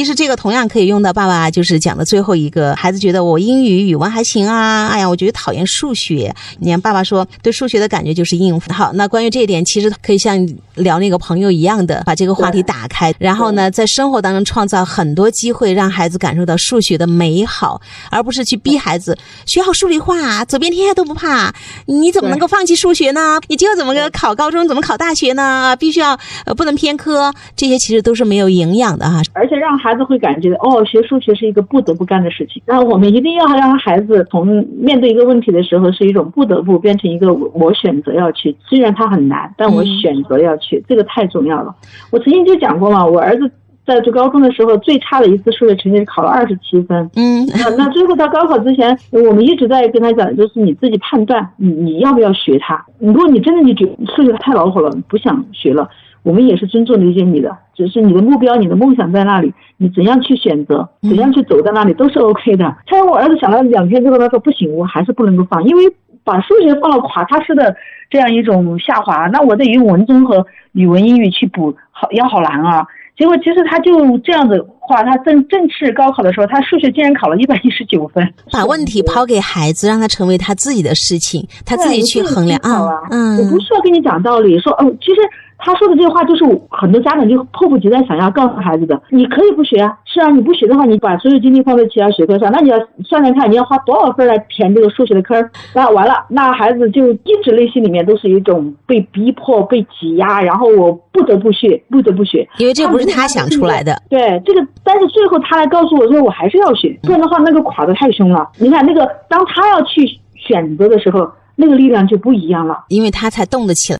其实这个同样可以用到爸爸就是讲的最后一个，孩子觉得我英语语文还行啊，哎呀，我觉得讨厌数学。你看爸爸说对数学的感觉就是应付。好，那关于这一点，其实可以像聊那个朋友一样的把这个话题打开，然后呢，在生活当中创造很多机会，让孩子感受到数学的美好，而不是去逼孩子学好数理化，走遍天下都不怕。你怎么能够放弃数学呢？你今后怎么个考高中，怎么考大学呢？必须要呃不能偏科，这些其实都是没有营养的哈。而且让孩子会感觉哦，学数学是一个不得不干的事情。那我们一定要让孩子从面对一个问题的时候是一种不得不，变成一个我选择要去。虽然它很难，但我选择要去，这个太重要了。我曾经就讲过嘛，我儿子。在读高中的时候，最差的一次数学成绩是考了二十七分。嗯，那那最后到高考之前，我们一直在跟他讲，就是你自己判断，你你要不要学它。如果你真的你觉数学太恼火了，不想学了，我们也是尊重理解你的，只是你的目标、你的梦想在那里，你怎样去选择，怎样去走到那里都是 OK 的。后来我儿子想了两天之后，他说不行，我还是不能够放，因为把数学放了垮塌式的这样一种下滑，那我得用文、综和、语文、英语去补，好要好难啊。结果其实他就这样子话，他正正式高考的时候，他数学竟然考了一百一十九分。把问题抛给孩子，让他成为他自己的事情，他自己去衡量啊。嗯，我不需要跟你讲道理，说哦，其实。他说的这个话就是很多家长就迫不及待想要告诉孩子的。你可以不学啊，是啊，你不学的话，你把所有精力放在其他学科上，那你要算算看，你要花多少分来填这个数学的坑？那完了，那孩子就一直内心里面都是一种被逼迫、被挤压，然后我不得不学，不得不学，因为这不是他想出来的。对这个，但是最后他来告诉我说，我还是要学，不然的话那个垮的太凶了。你看那个，当他要去选择的时候，那个力量就不一样了，因为他才动得起来。